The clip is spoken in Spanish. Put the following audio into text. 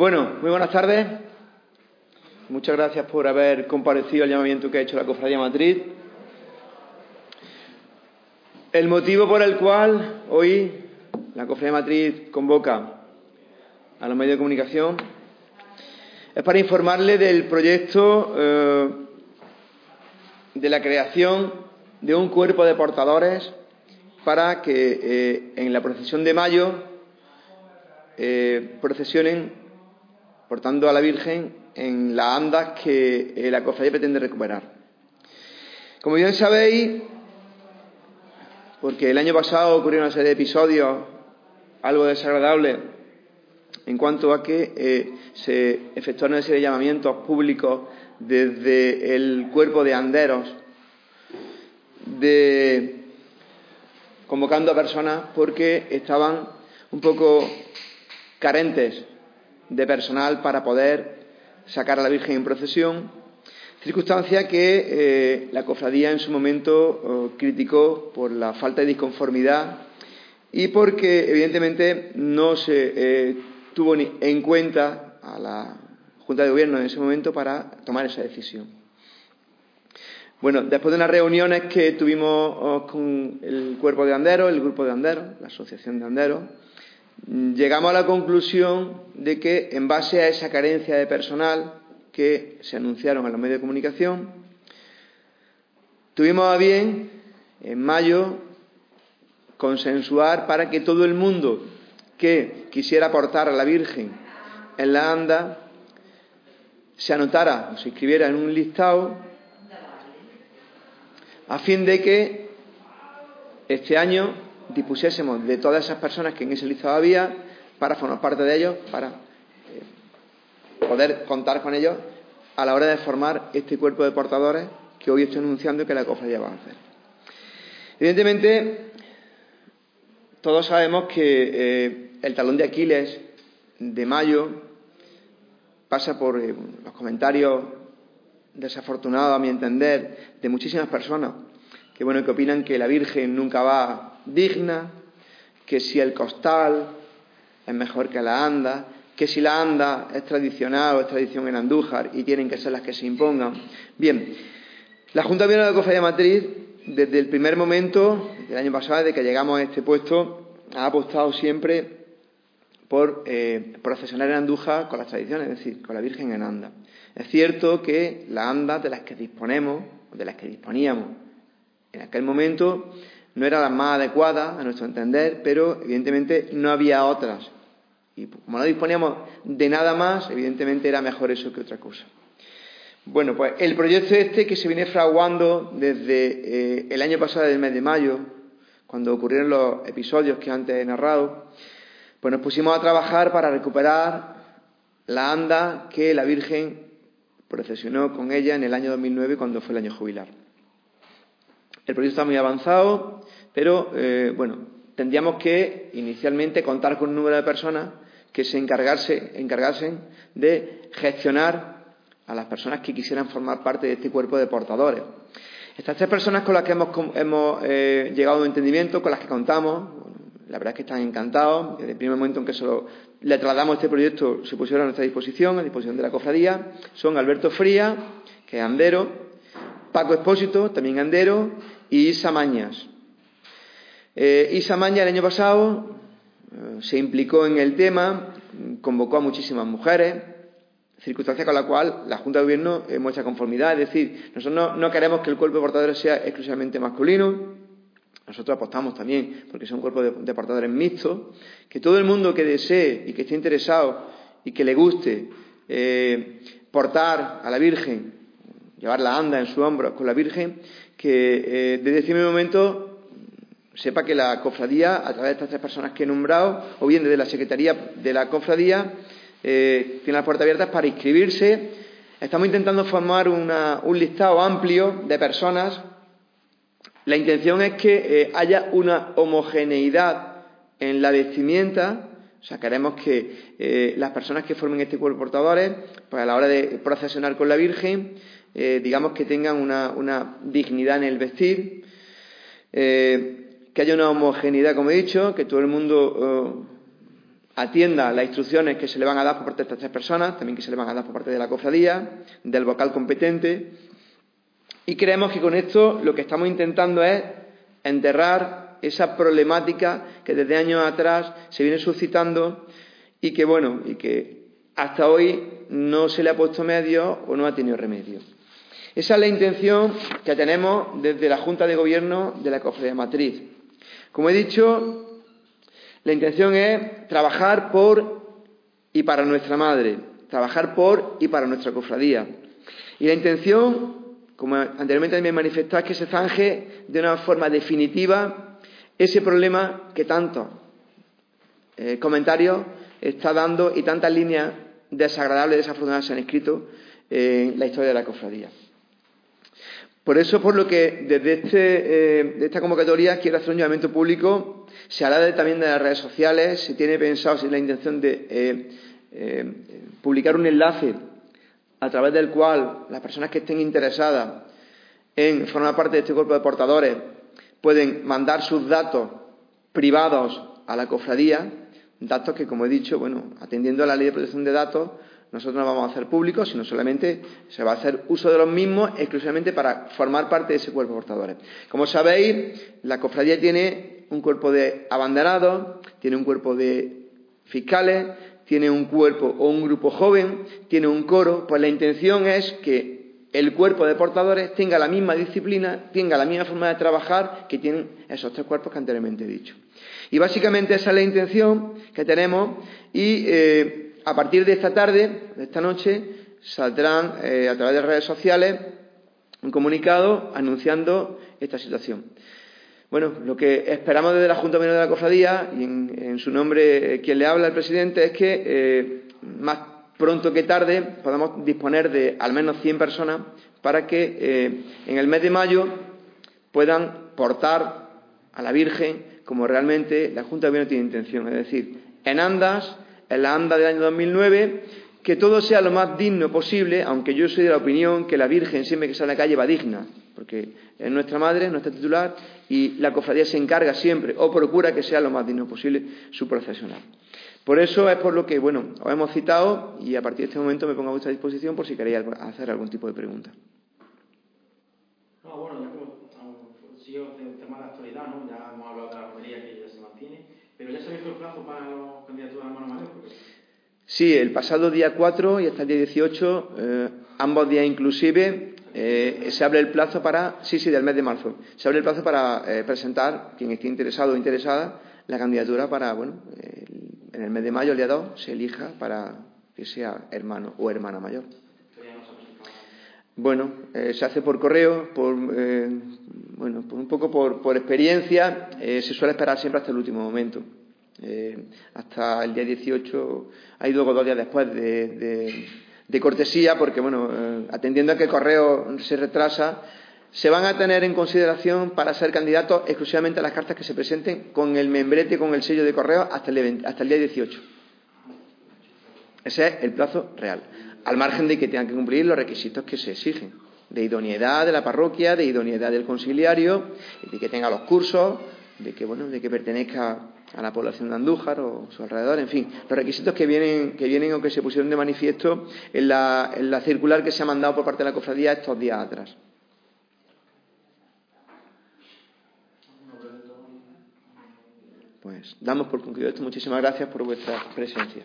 Bueno, muy buenas tardes. Muchas gracias por haber comparecido al llamamiento que ha hecho la Cofradía Madrid. El motivo por el cual hoy la Cofradía Matriz convoca a los medios de comunicación es para informarle del proyecto eh, de la creación de un cuerpo de portadores para que eh, en la procesión de mayo eh, procesionen portando a la Virgen en las andas que eh, la cofradía pretende recuperar. Como bien sabéis, porque el año pasado ocurrió una serie de episodios algo desagradables en cuanto a que eh, se efectuaron una serie de llamamientos públicos desde el cuerpo de anderos de convocando a personas porque estaban un poco carentes de personal para poder sacar a la Virgen en procesión, circunstancia que eh, la cofradía en su momento oh, criticó por la falta de disconformidad y porque evidentemente no se eh, tuvo en cuenta a la Junta de Gobierno en ese momento para tomar esa decisión. Bueno, después de unas reuniones que tuvimos oh, con el cuerpo de anderos, el grupo de anderos, la asociación de anderos, llegamos a la conclusión de que, en base a esa carencia de personal que se anunciaron en los medios de comunicación, tuvimos a bien, en mayo, consensuar para que todo el mundo que quisiera aportar a la Virgen en la anda se anotara o se inscribiera en un listado a fin de que este año dispusiésemos de todas esas personas que en ese listado había para formar parte de ellos, para eh, poder contar con ellos a la hora de formar este cuerpo de portadores que hoy estoy anunciando que la cofradía va a hacer. Evidentemente, todos sabemos que eh, el talón de Aquiles de mayo pasa por eh, los comentarios desafortunados, a mi entender, de muchísimas personas que bueno que opinan que la Virgen nunca va digna, que si el costal es mejor que la anda, que si la anda es tradicional o es tradición en Andújar y tienen que ser las que se impongan. Bien, la Junta de de Cofradía Matriz, desde el primer momento, del año pasado, desde que llegamos a este puesto, ha apostado siempre por eh, procesionar en Andújar con las tradiciones, es decir, con la Virgen en anda. Es cierto que la anda de las que disponemos, de las que disponíamos en aquel momento, no era la más adecuada, a nuestro entender, pero evidentemente no había otras. Y como no disponíamos de nada más, evidentemente era mejor eso que otra cosa. Bueno, pues el proyecto este que se viene fraguando desde eh, el año pasado, del mes de mayo, cuando ocurrieron los episodios que antes he narrado, pues nos pusimos a trabajar para recuperar la anda que la Virgen procesionó con ella en el año 2009 cuando fue el año jubilar. El proyecto está muy avanzado, pero eh, bueno, tendríamos que inicialmente contar con un número de personas que se encargasen de gestionar a las personas que quisieran formar parte de este cuerpo de portadores. Estas tres personas con las que hemos, eh, llegado a un entendimiento, con las que contamos, la verdad es que están encantados. Desde el primer momento en que le trasladamos este proyecto, se pusieron a nuestra disposición, a disposición de la cofradía. Son Alberto Fría, que es andero, Paco Espósito, también andero, y Isa Mañas. Eh, Mañas el año pasado eh, se implicó en el tema, convocó a muchísimas mujeres, circunstancia con la cual la Junta de Gobierno muestra conformidad. Es decir, nosotros no, queremos que el cuerpo de portadores sea exclusivamente masculino, nosotros apostamos también porque sea un cuerpo de, portadores mixtos, que todo el mundo que desee y que esté interesado y que le guste eh, portar a la Virgen, llevar la anda en su hombro con la Virgen, que eh, desde ese momento sepa que la cofradía, a través de estas tres personas que he nombrado, o bien desde la Secretaría de la cofradía, eh, tiene las puertas abiertas para inscribirse. Estamos intentando formar un listado amplio de personas. La intención es que eh, haya una homogeneidad en la vestimenta. O sea, queremos que las personas que formen este cuerpo portadores, pues a la hora de procesionar con la Virgen, digamos que tengan una, dignidad en el vestir, que haya una homogeneidad, como he dicho, que todo el mundo atienda las instrucciones que se le van a dar por parte de estas tres personas, también que se le van a dar por parte de la cofradía, del vocal competente. Y creemos que con esto lo que estamos intentando es enterrar esa problemática que desde años atrás se viene suscitando y que, bueno, y que hasta hoy no se le ha puesto medio o no ha tenido remedio. Esa es la intención que tenemos desde la Junta de Gobierno de la Cofradía Matriz. Como he dicho, la intención es trabajar por y para nuestra madre, trabajar por y para nuestra cofradía. Y la intención, como anteriormente también manifestado, es que se zanje de una forma definitiva ese problema que tantos eh, comentarios está dando y tantas líneas desagradables, desafortunadas se han escrito en la historia de la cofradía. Por eso, por lo que desde este, eh, esta convocatoria quiero hacer un llamamiento público. Se habla también de las redes sociales. Se tiene pensado, si la intención de eh, eh, publicar un enlace a través del cual las personas que estén interesadas en formar parte de este cuerpo de portadores pueden mandar sus datos privados a la cofradía, datos que, como he dicho, bueno, atendiendo a la ley de protección de datos, nosotros no vamos a hacer públicos, sino solamente se va a hacer uso de los mismos exclusivamente para formar parte de ese cuerpo de portadores. Como sabéis, la cofradía tiene un cuerpo de abanderados, tiene un cuerpo de fiscales, tiene un cuerpo o un grupo joven, tiene un coro, pues la intención es que el cuerpo de portadores tenga la misma disciplina, tenga la misma forma de trabajar que tienen esos tres cuerpos que anteriormente he dicho. Y básicamente esa es la intención que tenemos y eh, a partir de esta tarde, de esta noche, saldrán eh, a través de redes sociales un comunicado anunciando esta situación. Bueno, lo que esperamos desde la Junta Menor de la Cofradía, y en, su nombre eh, quien le habla, el presidente, es que eh, más pronto que tarde podamos disponer de al menos 100 personas para que en el mes de mayo puedan portar a la Virgen como realmente la Junta Gobierno tiene intención, es decir, en andas, en la ANDA del año 2009, que todo sea lo más digno posible, aunque yo soy de la opinión que la Virgen siempre que sale a la calle va digna, porque es nuestra madre, es nuestra titular, y la cofradía se encarga siempre o procura que sea lo más digno posible su procesional. Por eso es por lo que, bueno, os hemos citado y a partir de este momento me pongo a vuestra disposición por si queréis hacer algún tipo de pregunta. No, bueno, yo sigo el tema de la actualidad, ¿no? Ya hemos hablado de la romería que ya se mantiene, pero ya se ha visto el plazo para los candidaturas a mano mayor. Sí, el pasado día 4 y hasta el día 18, eh, ambos días inclusive, eh, se abre el plazo para, sí, sí, del mes de marzo, se abre el plazo para eh, presentar, quien esté interesado o interesada, la candidatura para, bueno, en el mes de mayo, el día 2, se elija para que sea hermano o hermana mayor. Bueno, se hace por correo, por, bueno, un poco por, por experiencia, se suele esperar siempre hasta el último momento. Eh, hasta el día 18, hay luego dos días después de, cortesía, porque, bueno, eh, atendiendo a que el correo se retrasa, se van a tener en consideración para ser candidatos exclusivamente a las cartas que se presenten con el membrete, con el sello de correo hasta el, hasta el día 18. Ese es el plazo real, al margen de que tengan que cumplir los requisitos que se exigen, de idoneidad de la parroquia, de idoneidad del conciliario, de que tenga los cursos, de que, bueno, de que pertenezca a la población de Andújar o su alrededor, en fin, los requisitos que vienen, que vienen o que se pusieron de manifiesto en la, en la circular que se ha mandado por parte de la cofradía estos días atrás. Pues damos por concluido esto. Muchísimas gracias por vuestra presencia.